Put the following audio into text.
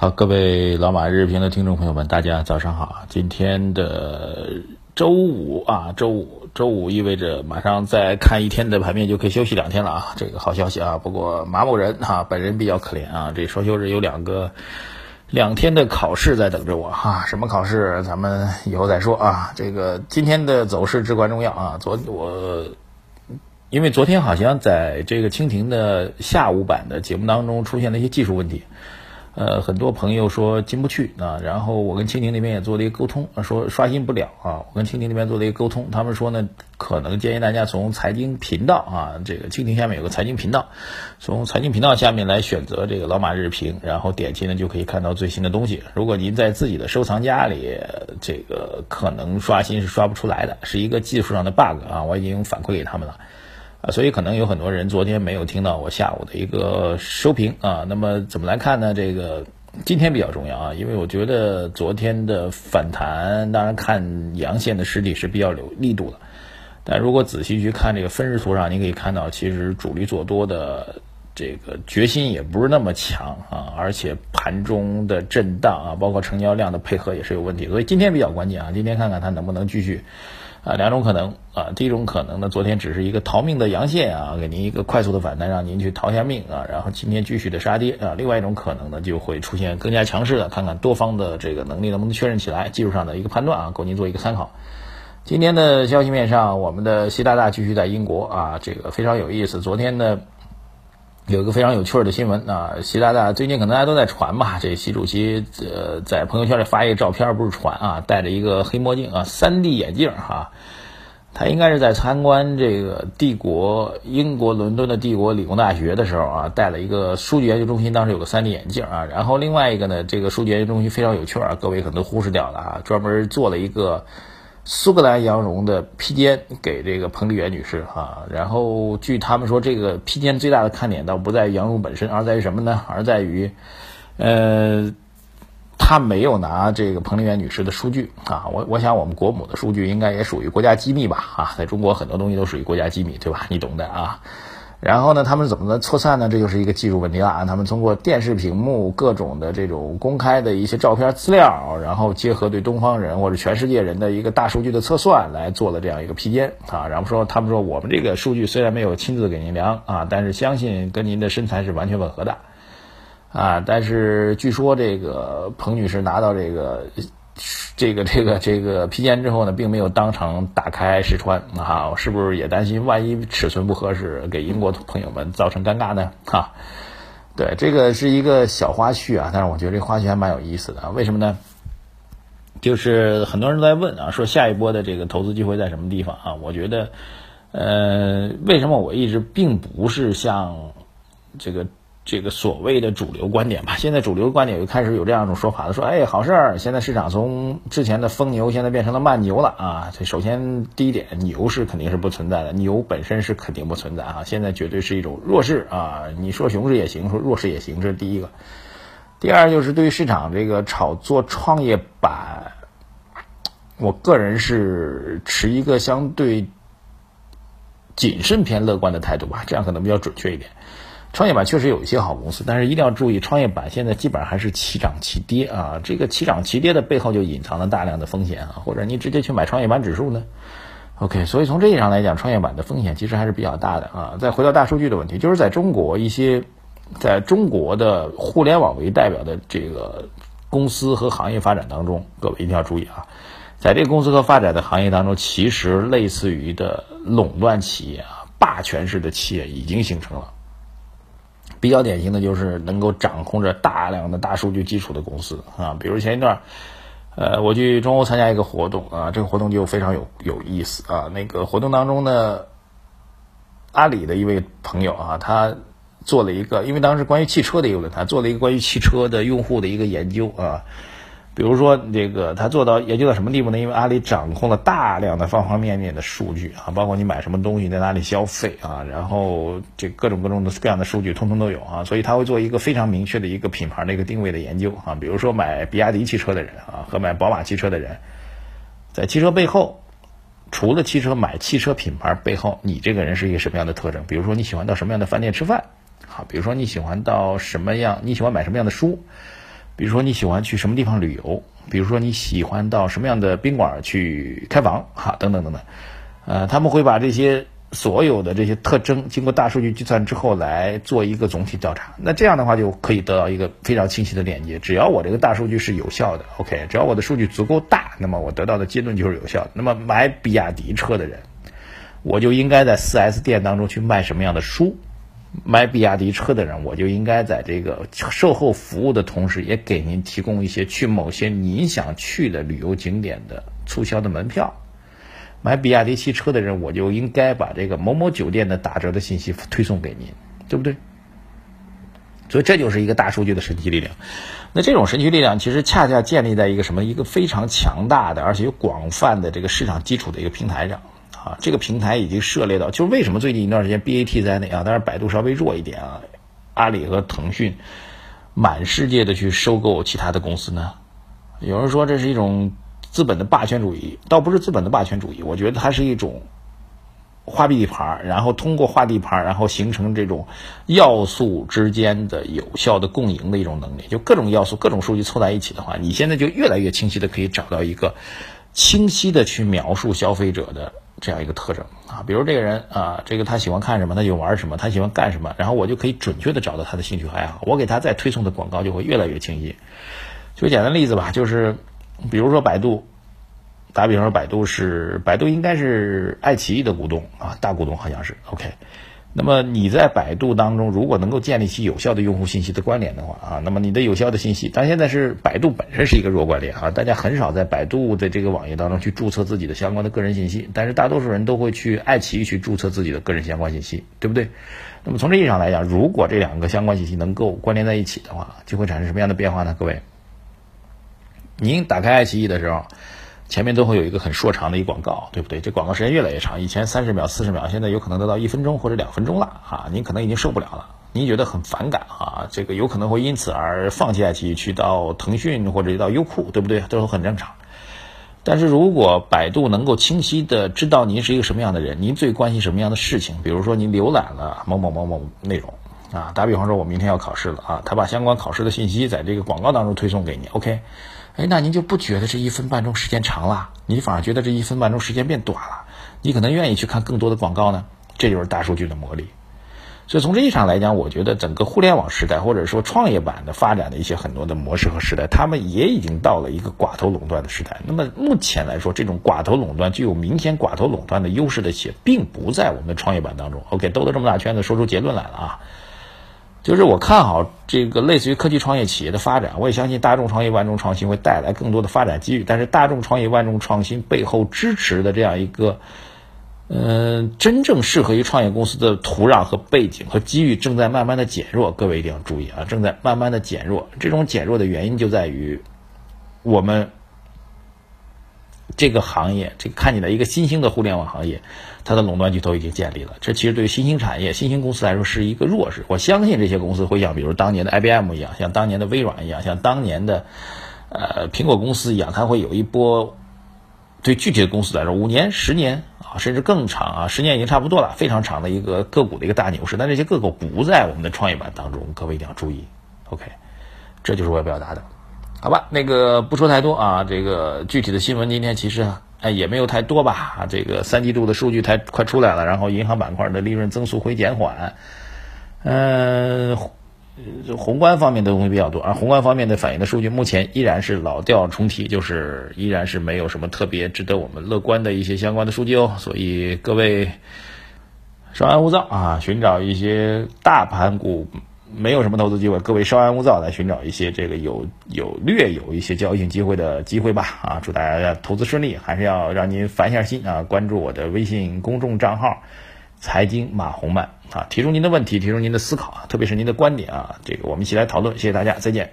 好，各位老马日评的听众朋友们，大家早上好。今天的周五啊，周五，周五意味着马上再看一天的盘面就可以休息两天了啊，这个好消息啊。不过马某人哈，本人比较可怜啊，这双休日有两个两天的考试在等着我哈。什么考试？咱们以后再说啊。这个今天的走势至关重要啊。昨我因为昨天好像在这个蜻蜓的下午版的节目当中出现了一些技术问题。呃，很多朋友说进不去啊，然后我跟蜻蜓那边也做了一个沟通，说刷新不了啊。我跟蜻蜓那边做了一个沟通，他们说呢，可能建议大家从财经频道啊，这个蜻蜓下面有个财经频道，从财经频道下面来选择这个老马日评，然后点击呢就可以看到最新的东西。如果您在自己的收藏夹里，这个可能刷新是刷不出来的，是一个技术上的 bug 啊，我已经反馈给他们了。啊，所以可能有很多人昨天没有听到我下午的一个收评啊。那么怎么来看呢？这个今天比较重要啊，因为我觉得昨天的反弹，当然看阳线的实体是比较有力度的。但如果仔细去看这个分时图上，你可以看到，其实主力做多的这个决心也不是那么强啊，而且盘中的震荡啊，包括成交量的配合也是有问题。所以今天比较关键啊，今天看看它能不能继续。啊，两种可能啊，第一种可能呢，昨天只是一个逃命的阳线啊，给您一个快速的反弹，让您去逃下命啊，然后今天继续的杀跌啊。另外一种可能呢，就会出现更加强势的，看看多方的这个能力能不能确认起来，技术上的一个判断啊，供您做一个参考。今天的消息面上，我们的习大大继续在英国啊，这个非常有意思。昨天呢。有一个非常有趣的新闻啊，习大大最近可能大家都在传吧，这习主席呃在朋友圈里发一个照片，不是传啊，戴着一个黑墨镜啊，3D 眼镜哈，他应该是在参观这个帝国英国伦敦的帝国理工大学的时候啊，带了一个数据研究中心，当时有个 3D 眼镜啊，然后另外一个呢，这个数据研究中心非常有趣啊，各位可能都忽视掉了啊，专门做了一个。苏格兰羊绒的披肩给这个彭丽媛女士哈，然后据他们说，这个披肩最大的看点倒不在羊绒本身，而在于什么呢？而在于，呃，他没有拿这个彭丽媛女士的数据啊。我我想我们国母的数据应该也属于国家机密吧？啊，在中国很多东西都属于国家机密，对吧？你懂的啊。然后呢，他们怎么的测算呢？这就是一个技术问题了啊！他们通过电视屏幕各种的这种公开的一些照片资料，然后结合对东方人或者全世界人的一个大数据的测算，来做了这样一个披肩啊。然后说他们说我们这个数据虽然没有亲自给您量啊，但是相信跟您的身材是完全吻合的啊。但是据说这个彭女士拿到这个。这个这个这个披肩之后呢，并没有当场打开试穿啊，是不是也担心万一尺寸不合适，给英国朋友们造成尴尬呢？哈，对，这个是一个小花絮啊，但是我觉得这花絮还蛮有意思的，为什么呢？就是很多人在问啊，说下一波的这个投资机会在什么地方啊？我觉得，呃，为什么我一直并不是像这个。这个所谓的主流观点吧，现在主流观点又开始有这样一种说法了，说哎，好事儿，现在市场从之前的疯牛，现在变成了慢牛了啊。这首先第一点，牛市肯定是不存在的，牛本身是肯定不存在啊。现在绝对是一种弱势啊，你说熊市也行，说弱势也行，这是第一个。第二就是对于市场这个炒作创业板，我个人是持一个相对谨慎偏乐观的态度吧，这样可能比较准确一点。创业板确实有一些好公司，但是一定要注意，创业板现在基本上还是齐涨齐跌啊。这个齐涨齐跌的背后就隐藏了大量的风险啊，或者你直接去买创业板指数呢？OK，所以从这一上来讲，创业板的风险其实还是比较大的啊。再回到大数据的问题，就是在中国一些在中国的互联网为代表的这个公司和行业发展当中，各位一定要注意啊，在这个公司和发展的行业当中，其实类似于的垄断企业啊、霸权式的企业已经形成了。比较典型的就是能够掌控着大量的大数据基础的公司啊，比如前一段，呃，我去中欧参加一个活动啊，这个活动就非常有有意思啊。那个活动当中呢，阿里的一位朋友啊，他做了一个，因为当时关于汽车的一个论坛，做了一个关于汽车的用户的一个研究啊。比如说，这个他做到研究到什么地步呢？因为阿里掌控了大量的方方面面的数据啊，包括你买什么东西，在哪里消费啊，然后这各种各种的各样的数据，通通都有啊。所以他会做一个非常明确的一个品牌的一个定位的研究啊。比如说买比亚迪汽车的人啊，和买宝马汽车的人，在汽车背后，除了汽车买汽车品牌背后，你这个人是一个什么样的特征？比如说你喜欢到什么样的饭店吃饭？好，比如说你喜欢到什么样？你喜欢买什么样的书？比如说你喜欢去什么地方旅游，比如说你喜欢到什么样的宾馆去开房，哈，等等等等，呃，他们会把这些所有的这些特征经过大数据计算之后来做一个总体调查。那这样的话就可以得到一个非常清晰的链接。只要我这个大数据是有效的，OK，只要我的数据足够大，那么我得到的结论就是有效的。那么买比亚迪车的人，我就应该在 4S 店当中去卖什么样的书？买比亚迪车的人，我就应该在这个售后服务的同时，也给您提供一些去某些您想去的旅游景点的促销的门票。买比亚迪汽车的人，我就应该把这个某某酒店的打折的信息推送给您，对不对？所以这就是一个大数据的神奇力量。那这种神奇力量，其实恰恰建立在一个什么？一个非常强大的，而且有广泛的这个市场基础的一个平台上。啊，这个平台已经涉猎到，就是为什么最近一段时间 BAT 在内啊，但是百度稍微弱一点啊，阿里和腾讯满世界的去收购其他的公司呢？有人说这是一种资本的霸权主义，倒不是资本的霸权主义，我觉得它是一种画地盘，然后通过画地盘，然后形成这种要素之间的有效的共赢的一种能力。就各种要素、各种数据凑在一起的话，你现在就越来越清晰的可以找到一个清晰的去描述消费者的。这样一个特征啊，比如这个人啊，这个他喜欢看什么，他就玩什么，他喜欢干什么，然后我就可以准确的找到他的兴趣爱好，我给他再推送的广告就会越来越清晰。举个简单例子吧，就是比如说百度，打比方说百度是百度应该是爱奇艺的股东啊，大股东好像是 OK。那么你在百度当中，如果能够建立起有效的用户信息的关联的话啊，那么你的有效的信息，但现在是百度本身是一个弱关联啊，大家很少在百度的这个网页当中去注册自己的相关的个人信息，但是大多数人都会去爱奇艺去注册自己的个人相关信息，对不对？那么从这意义上来讲，如果这两个相关信息能够关联在一起的话，就会产生什么样的变化呢？各位，您打开爱奇艺的时候。前面都会有一个很说长的一广告，对不对？这广告时间越来越长，以前三十秒、四十秒，现在有可能得到一分钟或者两分钟了啊！您可能已经受不了了，您觉得很反感啊？这个有可能会因此而放弃爱奇艺，去到腾讯或者到优酷，对不对？都很正常。但是如果百度能够清晰的知道您是一个什么样的人，您最关心什么样的事情，比如说您浏览了某某某某内容啊，打比方说我明天要考试了啊，他把相关考试的信息在这个广告当中推送给你，OK。哎，那您就不觉得这一分半钟时间长了？你反而觉得这一分半钟时间变短了？你可能愿意去看更多的广告呢？这就是大数据的魔力。所以从这意义上来讲，我觉得整个互联网时代或者说创业板的发展的一些很多的模式和时代，他们也已经到了一个寡头垄断的时代。那么目前来说，这种寡头垄断具有明显寡头垄断的优势的企业，并不在我们的创业板当中。OK，兜了这么大圈子，说出结论来了啊。就是我看好这个类似于科技创业企业的发展，我也相信大众创业万众创新会带来更多的发展机遇。但是大众创业万众创新背后支持的这样一个，嗯，真正适合于创业公司的土壤和背景和机遇正在慢慢的减弱。各位一定要注意啊，正在慢慢的减弱。这种减弱的原因就在于我们。这个行业，这看起来一个新兴的互联网行业，它的垄断巨头已经建立了。这其实对于新兴产业、新兴公司来说是一个弱势。我相信这些公司会像比如当年的 IBM 一样，像当年的微软一样，像当年的呃苹果公司一样，它会有一波对具体的公司来说五年、十年啊，甚至更长啊，十年已经差不多了，非常长的一个个股的一个大牛市。但这些个股不在我们的创业板当中，各位一定要注意。OK，这就是我要表达的。好吧，那个不说太多啊，这个具体的新闻今天其实哎也没有太多吧。这个三季度的数据太快出来了，然后银行板块的利润增速会减缓，嗯，宏观方面的东西比较多，而宏观方面的反映的数据目前依然是老调重提，就是依然是没有什么特别值得我们乐观的一些相关的数据哦。所以各位稍安勿躁啊，寻找一些大盘股。没有什么投资机会，各位稍安勿躁，来寻找一些这个有有略有一些交易性机会的机会吧。啊，祝大家投资顺利，还是要让您烦一下心啊！关注我的微信公众账号“财经马红漫”啊，提出您的问题，提出您的思考啊，特别是您的观点啊，这个我们一起来讨论。谢谢大家，再见。